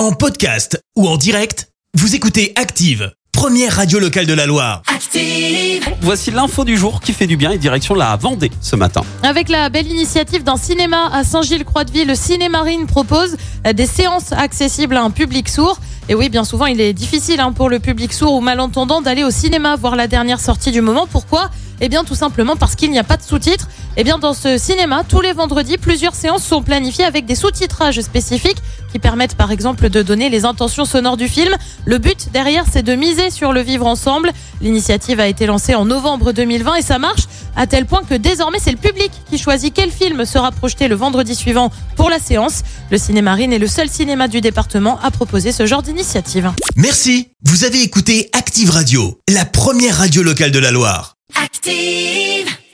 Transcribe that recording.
En podcast ou en direct, vous écoutez Active, première radio locale de la Loire. Active. Voici l'info du jour qui fait du bien et direction la Vendée ce matin. Avec la belle initiative d'un cinéma à Saint-Gilles-Croix-de-Vie, le Cinémarine propose euh, des séances accessibles à un public sourd. Et oui, bien souvent, il est difficile hein, pour le public sourd ou malentendant d'aller au cinéma voir la dernière sortie du moment. Pourquoi? Eh bien, tout simplement parce qu'il n'y a pas de sous-titres. Eh bien, dans ce cinéma, tous les vendredis, plusieurs séances sont planifiées avec des sous-titrages spécifiques qui permettent, par exemple, de donner les intentions sonores du film. Le but derrière, c'est de miser sur le vivre ensemble. L'initiative a été lancée en novembre 2020 et ça marche à tel point que désormais, c'est le public qui choisit quel film sera projeté le vendredi suivant pour la séance. Le Cinémarine est le seul cinéma du département à proposer ce genre d'initiative. Merci. Vous avez écouté Active Radio, la première radio locale de la Loire. Active.